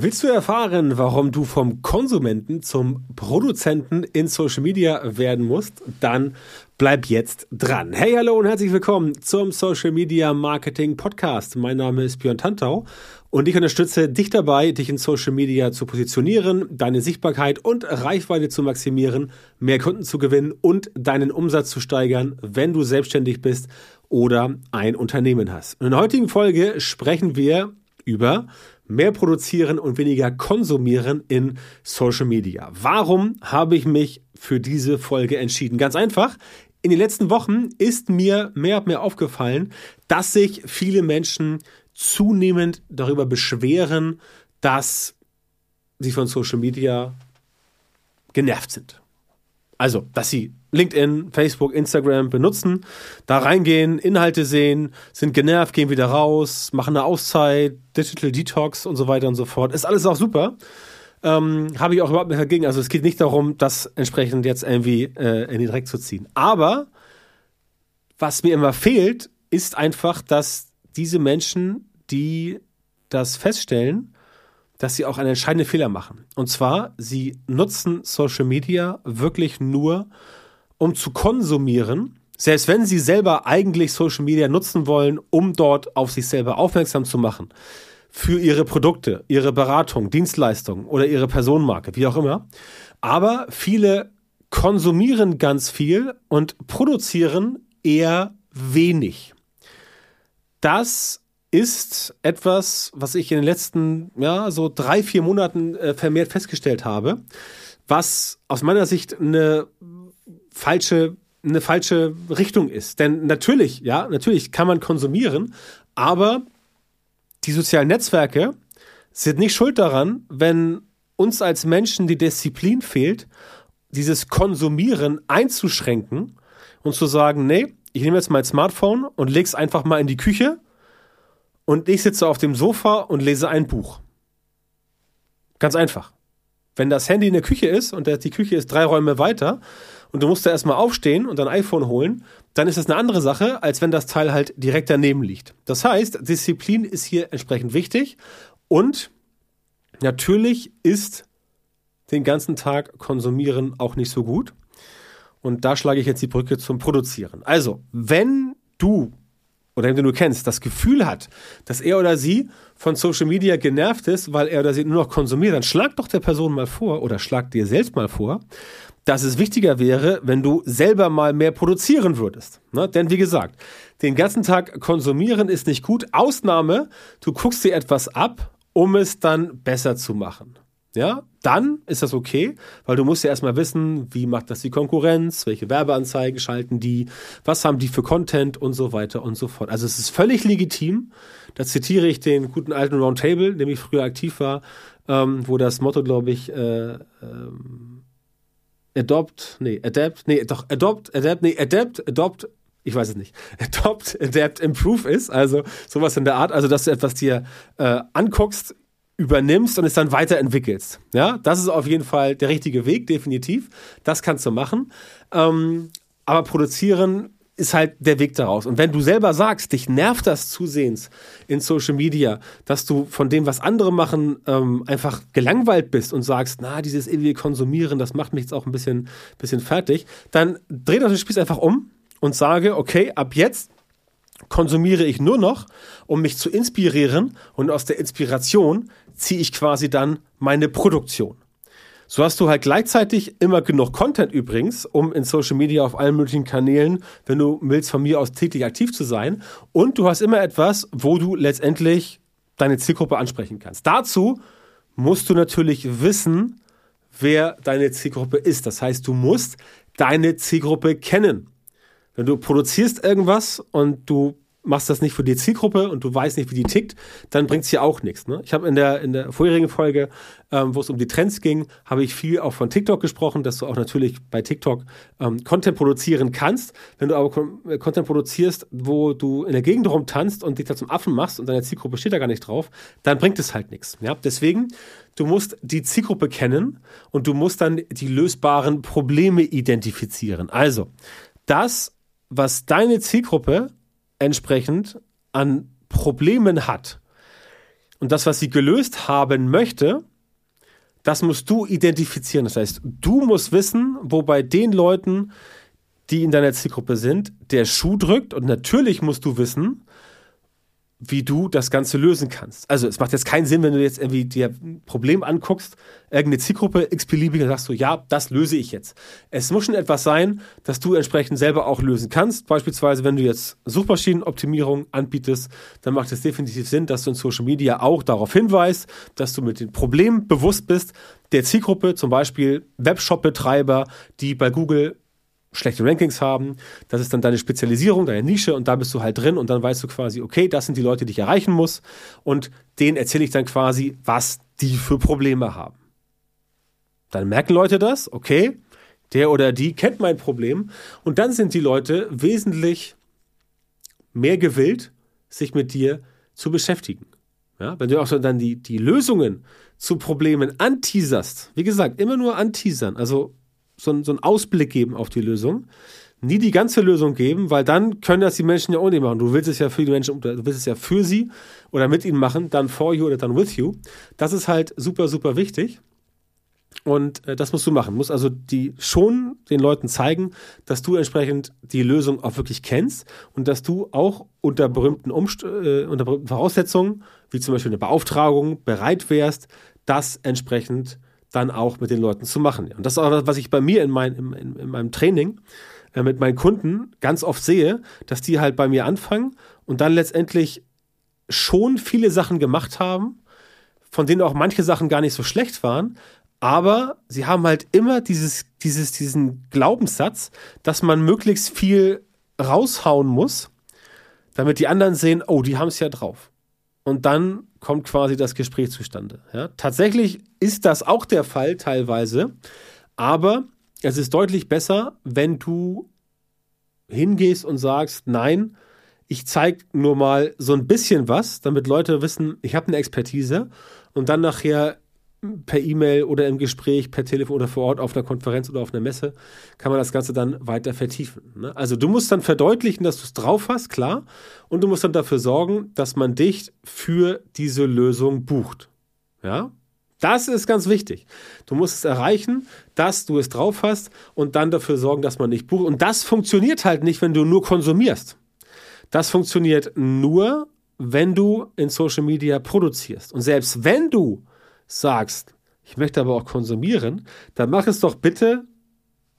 Willst du erfahren, warum du vom Konsumenten zum Produzenten in Social Media werden musst? Dann bleib jetzt dran. Hey, hallo und herzlich willkommen zum Social Media Marketing Podcast. Mein Name ist Björn Tantau und ich unterstütze dich dabei, dich in Social Media zu positionieren, deine Sichtbarkeit und Reichweite zu maximieren, mehr Kunden zu gewinnen und deinen Umsatz zu steigern, wenn du selbstständig bist oder ein Unternehmen hast. In der heutigen Folge sprechen wir über mehr produzieren und weniger konsumieren in Social Media. Warum habe ich mich für diese Folge entschieden? Ganz einfach. In den letzten Wochen ist mir mehr und mehr aufgefallen, dass sich viele Menschen zunehmend darüber beschweren, dass sie von Social Media genervt sind. Also, dass sie LinkedIn, Facebook, Instagram benutzen, da reingehen, Inhalte sehen, sind genervt, gehen wieder raus, machen eine Auszeit, Digital Detox und so weiter und so fort. Ist alles auch super. Ähm, Habe ich auch überhaupt nichts dagegen. Also es geht nicht darum, das entsprechend jetzt irgendwie äh, in den Dreck zu ziehen. Aber was mir immer fehlt, ist einfach, dass diese Menschen, die das feststellen, dass sie auch einen entscheidenden Fehler machen. Und zwar, sie nutzen Social Media wirklich nur, um zu konsumieren, selbst wenn sie selber eigentlich Social Media nutzen wollen, um dort auf sich selber aufmerksam zu machen. Für ihre Produkte, ihre Beratung, Dienstleistungen oder ihre Personenmarke, wie auch immer. Aber viele konsumieren ganz viel und produzieren eher wenig. Das ist etwas, was ich in den letzten, ja, so drei, vier Monaten äh, vermehrt festgestellt habe, was aus meiner Sicht eine falsche, eine falsche Richtung ist. Denn natürlich, ja, natürlich kann man konsumieren, aber die sozialen Netzwerke sind nicht schuld daran, wenn uns als Menschen die Disziplin fehlt, dieses Konsumieren einzuschränken und zu sagen, nee, ich nehme jetzt mein Smartphone und lege es einfach mal in die Küche und ich sitze auf dem Sofa und lese ein Buch. Ganz einfach. Wenn das Handy in der Küche ist und die Küche ist drei Räume weiter und du musst da erstmal aufstehen und dein iPhone holen, dann ist das eine andere Sache, als wenn das Teil halt direkt daneben liegt. Das heißt, Disziplin ist hier entsprechend wichtig und natürlich ist den ganzen Tag konsumieren auch nicht so gut. Und da schlage ich jetzt die Brücke zum Produzieren. Also, wenn du oder den du kennst, das Gefühl hat, dass er oder sie von Social Media genervt ist, weil er oder sie nur noch konsumiert, dann schlag doch der Person mal vor oder schlag dir selbst mal vor, dass es wichtiger wäre, wenn du selber mal mehr produzieren würdest. Ne? Denn wie gesagt, den ganzen Tag konsumieren ist nicht gut. Ausnahme, du guckst dir etwas ab, um es dann besser zu machen ja, dann ist das okay, weil du musst ja erstmal wissen, wie macht das die Konkurrenz, welche Werbeanzeigen schalten die, was haben die für Content und so weiter und so fort. Also es ist völlig legitim, da zitiere ich den guten alten Roundtable, dem ich früher aktiv war, ähm, wo das Motto, glaube ich, äh, ähm, Adopt, nee, Adapt, nee, doch, Adopt, Adapt, nee, Adapt, Adopt, ich weiß es nicht, Adopt, Adapt, Improve ist, also sowas in der Art, also dass du etwas dir äh, anguckst, übernimmst und es dann weiterentwickelst. Ja, das ist auf jeden Fall der richtige Weg, definitiv. Das kannst du machen. Ähm, aber produzieren ist halt der Weg daraus. Und wenn du selber sagst, dich nervt das zusehends in Social Media, dass du von dem, was andere machen, ähm, einfach gelangweilt bist und sagst, na, dieses ewige Konsumieren, das macht mich jetzt auch ein bisschen, bisschen fertig, dann dreh den Spieß einfach um und sage, okay, ab jetzt konsumiere ich nur noch, um mich zu inspirieren und aus der Inspiration ziehe ich quasi dann meine Produktion. So hast du halt gleichzeitig immer genug Content übrigens, um in Social Media auf allen möglichen Kanälen, wenn du willst, von mir aus täglich aktiv zu sein. Und du hast immer etwas, wo du letztendlich deine Zielgruppe ansprechen kannst. Dazu musst du natürlich wissen, wer deine Zielgruppe ist. Das heißt, du musst deine Zielgruppe kennen. Wenn du produzierst irgendwas und du machst das nicht für die Zielgruppe und du weißt nicht, wie die tickt, dann bringt es dir auch nichts. Ne? Ich habe in der, in der vorherigen Folge, ähm, wo es um die Trends ging, habe ich viel auch von TikTok gesprochen, dass du auch natürlich bei TikTok ähm, Content produzieren kannst. Wenn du aber äh, Content produzierst, wo du in der Gegend rumtanzt und dich da zum Affen machst und deine Zielgruppe steht da gar nicht drauf, dann bringt es halt nichts. Ja? Deswegen, du musst die Zielgruppe kennen und du musst dann die lösbaren Probleme identifizieren. Also, das was deine Zielgruppe entsprechend an Problemen hat. und das, was sie gelöst haben möchte, das musst du identifizieren. Das heißt, du musst wissen, wo bei den Leuten, die in deiner Zielgruppe sind, der Schuh drückt. Und natürlich musst du wissen, wie du das Ganze lösen kannst. Also es macht jetzt keinen Sinn, wenn du jetzt irgendwie dir ein Problem anguckst, irgendeine Zielgruppe x-beliebige, sagst du, ja, das löse ich jetzt. Es muss schon etwas sein, das du entsprechend selber auch lösen kannst. Beispielsweise, wenn du jetzt Suchmaschinenoptimierung anbietest, dann macht es definitiv Sinn, dass du in Social Media auch darauf hinweist, dass du mit den Problemen bewusst bist der Zielgruppe, zum Beispiel Webshop-Betreiber, die bei Google schlechte Rankings haben. Das ist dann deine Spezialisierung, deine Nische und da bist du halt drin und dann weißt du quasi, okay, das sind die Leute, die ich erreichen muss und denen erzähle ich dann quasi, was die für Probleme haben. Dann merken Leute das, okay, der oder die kennt mein Problem und dann sind die Leute wesentlich mehr gewillt, sich mit dir zu beschäftigen. Ja, wenn du auch dann die, die Lösungen zu Problemen anteaserst, wie gesagt, immer nur anteasern, also so, so einen Ausblick geben auf die Lösung. Nie die ganze Lösung geben, weil dann können das die Menschen ja auch nicht machen. Du willst es ja für die Menschen, du willst es ja für sie oder mit ihnen machen, dann for you oder dann with you. Das ist halt super, super wichtig. Und äh, das musst du machen. Du musst also die schon den Leuten zeigen, dass du entsprechend die Lösung auch wirklich kennst und dass du auch unter berühmten, Umst äh, unter berühmten Voraussetzungen, wie zum Beispiel eine Beauftragung, bereit wärst, das entsprechend dann auch mit den Leuten zu machen. Und das ist auch was ich bei mir in, mein, in, in, in meinem Training äh, mit meinen Kunden ganz oft sehe, dass die halt bei mir anfangen und dann letztendlich schon viele Sachen gemacht haben, von denen auch manche Sachen gar nicht so schlecht waren, aber sie haben halt immer dieses, dieses, diesen Glaubenssatz, dass man möglichst viel raushauen muss, damit die anderen sehen, oh, die haben es ja drauf. Und dann kommt quasi das Gespräch zustande. Ja? Tatsächlich ist das auch der Fall teilweise, aber es ist deutlich besser, wenn du hingehst und sagst, nein, ich zeige nur mal so ein bisschen was, damit Leute wissen, ich habe eine Expertise und dann nachher per E-Mail oder im Gespräch, per Telefon oder vor Ort auf einer Konferenz oder auf einer Messe, kann man das Ganze dann weiter vertiefen. Ne? Also du musst dann verdeutlichen, dass du es drauf hast, klar, und du musst dann dafür sorgen, dass man dich für diese Lösung bucht. Ja? Das ist ganz wichtig. Du musst es erreichen, dass du es drauf hast und dann dafür sorgen, dass man dich bucht. Und das funktioniert halt nicht, wenn du nur konsumierst. Das funktioniert nur, wenn du in Social Media produzierst. Und selbst wenn du sagst, ich möchte aber auch konsumieren, dann mach es doch bitte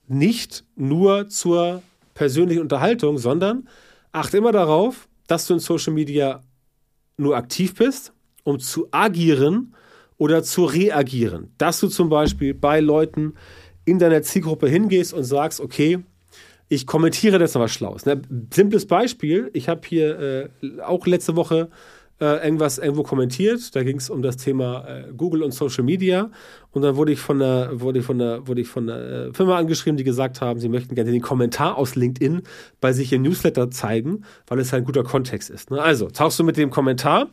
nicht nur zur persönlichen Unterhaltung, sondern achte immer darauf, dass du in Social Media nur aktiv bist, um zu agieren oder zu reagieren. Dass du zum Beispiel bei Leuten in deiner Zielgruppe hingehst und sagst, okay, ich kommentiere das noch was Schlaues. Simples Beispiel, ich habe hier äh, auch letzte Woche äh, irgendwas irgendwo kommentiert. Da ging es um das Thema äh, Google und Social Media. Und dann wurde ich von der, wurde ich von der, wurde ich von der äh, Firma angeschrieben, die gesagt haben, sie möchten gerne den Kommentar aus LinkedIn bei sich im Newsletter zeigen, weil es halt ein guter Kontext ist. Ne? Also tauchst du mit dem Kommentar,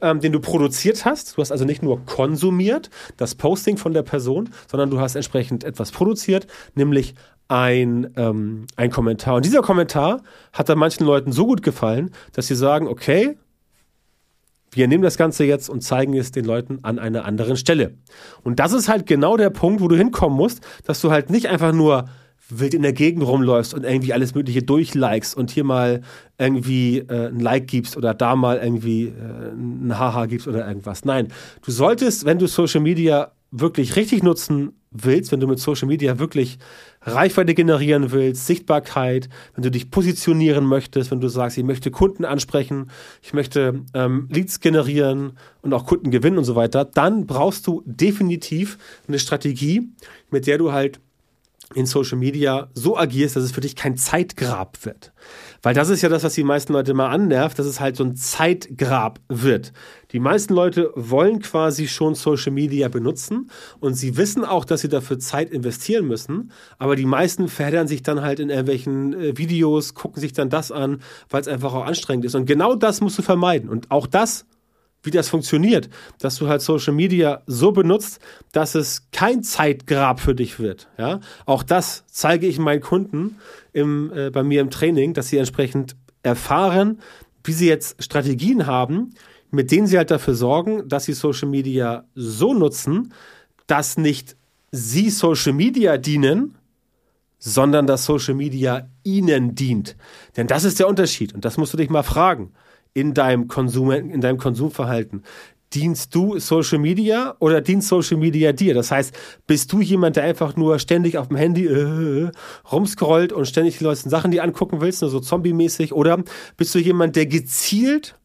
ähm, den du produziert hast. Du hast also nicht nur konsumiert, das Posting von der Person, sondern du hast entsprechend etwas produziert, nämlich ein, ähm, ein Kommentar. Und dieser Kommentar hat dann manchen Leuten so gut gefallen, dass sie sagen, okay, wir nehmen das Ganze jetzt und zeigen es den Leuten an einer anderen Stelle. Und das ist halt genau der Punkt, wo du hinkommen musst, dass du halt nicht einfach nur wild in der Gegend rumläufst und irgendwie alles Mögliche durchlikest und hier mal irgendwie äh, ein Like gibst oder da mal irgendwie äh, ein Haha gibst oder irgendwas. Nein, du solltest, wenn du Social Media wirklich richtig nutzen willst, wenn du mit Social Media wirklich Reichweite generieren willst, Sichtbarkeit, wenn du dich positionieren möchtest, wenn du sagst, ich möchte Kunden ansprechen, ich möchte ähm, Leads generieren und auch Kunden gewinnen und so weiter, dann brauchst du definitiv eine Strategie, mit der du halt in Social Media so agierst, dass es für dich kein Zeitgrab wird. Weil das ist ja das, was die meisten Leute mal annervt, dass es halt so ein Zeitgrab wird. Die meisten Leute wollen quasi schon Social Media benutzen und sie wissen auch, dass sie dafür Zeit investieren müssen, aber die meisten verheddern sich dann halt in irgendwelchen äh, Videos, gucken sich dann das an, weil es einfach auch anstrengend ist. Und genau das musst du vermeiden. Und auch das wie das funktioniert, dass du halt Social Media so benutzt, dass es kein Zeitgrab für dich wird. Ja, auch das zeige ich meinen Kunden im, äh, bei mir im Training, dass sie entsprechend erfahren, wie sie jetzt Strategien haben, mit denen sie halt dafür sorgen, dass sie Social Media so nutzen, dass nicht sie Social Media dienen, sondern dass Social Media ihnen dient. Denn das ist der Unterschied und das musst du dich mal fragen in deinem Konsum, in deinem Konsumverhalten. Dienst du Social Media oder dient Social Media dir? Das heißt, bist du jemand, der einfach nur ständig auf dem Handy äh, rumscrollt und ständig die Leute Sachen, die angucken willst, nur so zombie-mäßig? Oder bist du jemand, der gezielt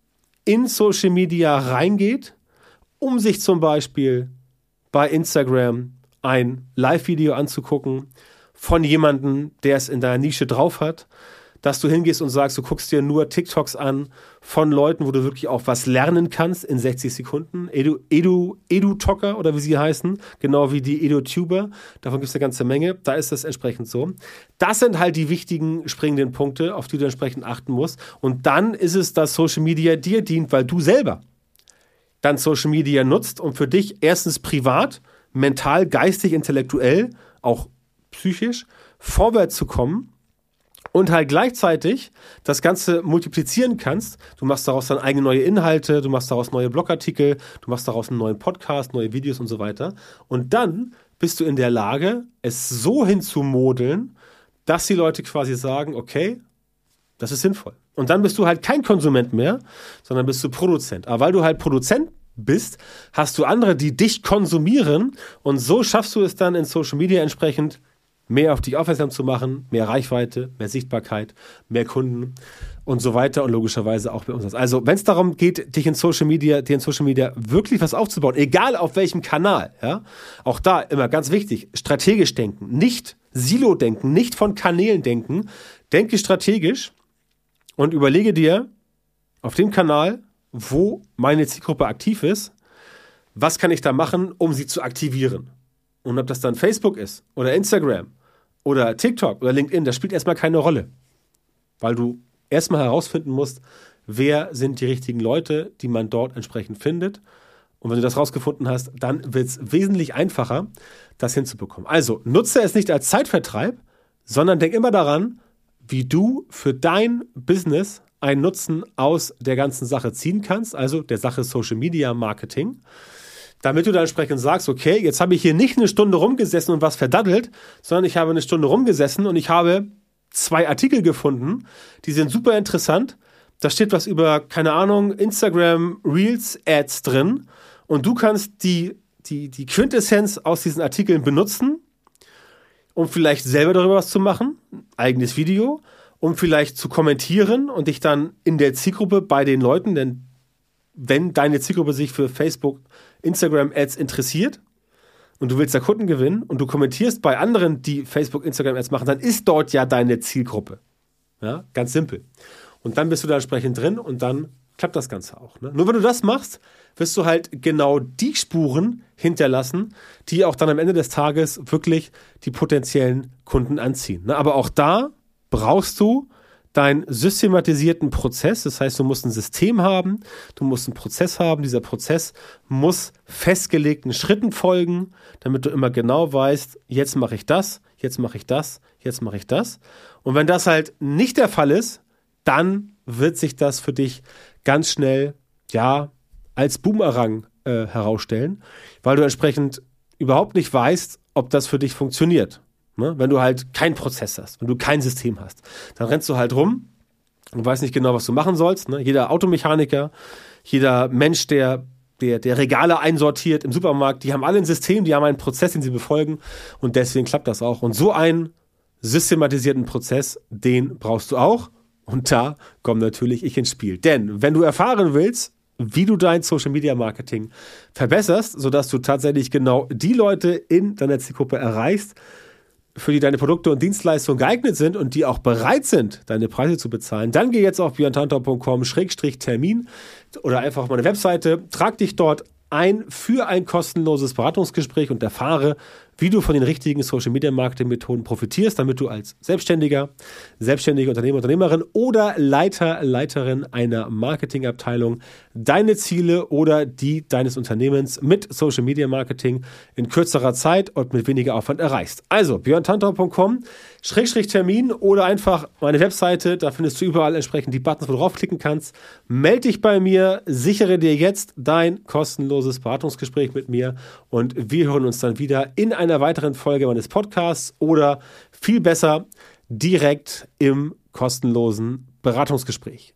in Social Media reingeht, um sich zum Beispiel bei Instagram ein Live-Video anzugucken von jemandem, der es in deiner Nische drauf hat dass du hingehst und sagst, du guckst dir nur TikToks an von Leuten, wo du wirklich auch was lernen kannst in 60 Sekunden. Edu, Edu, Edu-Talker oder wie sie heißen, genau wie die Edu-Tuber. Davon gibt es eine ganze Menge. Da ist das entsprechend so. Das sind halt die wichtigen springenden Punkte, auf die du entsprechend achten musst. Und dann ist es, dass Social Media dir dient, weil du selber dann Social Media nutzt, um für dich erstens privat, mental, geistig, intellektuell, auch psychisch vorwärts zu kommen und halt gleichzeitig das Ganze multiplizieren kannst. Du machst daraus dann eigene neue Inhalte, du machst daraus neue Blogartikel, du machst daraus einen neuen Podcast, neue Videos und so weiter. Und dann bist du in der Lage, es so hinzumodeln, dass die Leute quasi sagen, okay, das ist sinnvoll. Und dann bist du halt kein Konsument mehr, sondern bist du Produzent. Aber weil du halt Produzent bist, hast du andere, die dich konsumieren und so schaffst du es dann in Social Media entsprechend mehr auf dich aufmerksam zu machen, mehr Reichweite, mehr Sichtbarkeit, mehr Kunden und so weiter und logischerweise auch bei uns. Also, wenn es darum geht, dich in Social Media, dir in Social Media wirklich was aufzubauen, egal auf welchem Kanal, ja, auch da immer ganz wichtig, strategisch denken, nicht Silo denken, nicht von Kanälen denken, denke strategisch und überlege dir auf dem Kanal, wo meine Zielgruppe aktiv ist, was kann ich da machen, um sie zu aktivieren? Und ob das dann Facebook ist oder Instagram oder TikTok oder LinkedIn, das spielt erstmal keine Rolle. Weil du erstmal herausfinden musst, wer sind die richtigen Leute, die man dort entsprechend findet. Und wenn du das rausgefunden hast, dann wird es wesentlich einfacher, das hinzubekommen. Also nutze es nicht als Zeitvertreib, sondern denk immer daran, wie du für dein Business einen Nutzen aus der ganzen Sache ziehen kannst, also der Sache Social Media Marketing damit du dann entsprechend sagst, okay, jetzt habe ich hier nicht eine Stunde rumgesessen und was verdaddelt, sondern ich habe eine Stunde rumgesessen und ich habe zwei Artikel gefunden, die sind super interessant. Da steht was über, keine Ahnung, Instagram Reels Ads drin und du kannst die, die, die Quintessenz aus diesen Artikeln benutzen, um vielleicht selber darüber was zu machen, eigenes Video, um vielleicht zu kommentieren und dich dann in der Zielgruppe bei den Leuten, denn wenn deine Zielgruppe sich für Facebook, Instagram Ads interessiert und du willst da Kunden gewinnen und du kommentierst bei anderen, die Facebook, Instagram Ads machen, dann ist dort ja deine Zielgruppe. Ja, ganz simpel. Und dann bist du da entsprechend drin und dann klappt das Ganze auch. Ne? Nur wenn du das machst, wirst du halt genau die Spuren hinterlassen, die auch dann am Ende des Tages wirklich die potenziellen Kunden anziehen. Ne? Aber auch da brauchst du deinen systematisierten Prozess. Das heißt, du musst ein System haben, du musst einen Prozess haben. Dieser Prozess muss festgelegten Schritten folgen, damit du immer genau weißt, jetzt mache ich das, jetzt mache ich das, jetzt mache ich das. Und wenn das halt nicht der Fall ist, dann wird sich das für dich ganz schnell, ja, als Boomerang äh, herausstellen, weil du entsprechend überhaupt nicht weißt, ob das für dich funktioniert. Ne? Wenn du halt keinen Prozess hast, wenn du kein System hast, dann rennst du halt rum und weißt nicht genau, was du machen sollst. Ne? Jeder Automechaniker, jeder Mensch, der der, der Regale einsortiert im Supermarkt, die haben alle ein System, die haben einen Prozess, den sie befolgen und deswegen klappt das auch. Und so einen systematisierten Prozess, den brauchst du auch. Und da komme natürlich ich ins Spiel. Denn wenn du erfahren willst, wie du dein Social Media Marketing verbesserst, sodass du tatsächlich genau die Leute in deiner Zielgruppe erreichst, für die deine Produkte und Dienstleistungen geeignet sind und die auch bereit sind, deine Preise zu bezahlen, dann geh jetzt auf björntantau.com-termin oder einfach auf meine Webseite, trag dich dort ein für ein kostenloses Beratungsgespräch und erfahre, wie du von den richtigen Social Media Marketing Methoden profitierst, damit du als Selbstständiger, selbstständige Unternehmer, Unternehmerin oder Leiter, Leiterin einer Marketingabteilung deine Ziele oder die deines Unternehmens mit Social Media Marketing in kürzerer Zeit und mit weniger Aufwand erreichst. Also björntantor.com Schrägstrich Termin oder einfach meine Webseite, da findest du überall entsprechend die Buttons, wo du draufklicken kannst. Meld dich bei mir, sichere dir jetzt dein kostenloses Beratungsgespräch mit mir und wir hören uns dann wieder in einer weiteren Folge meines Podcasts oder viel besser direkt im kostenlosen Beratungsgespräch.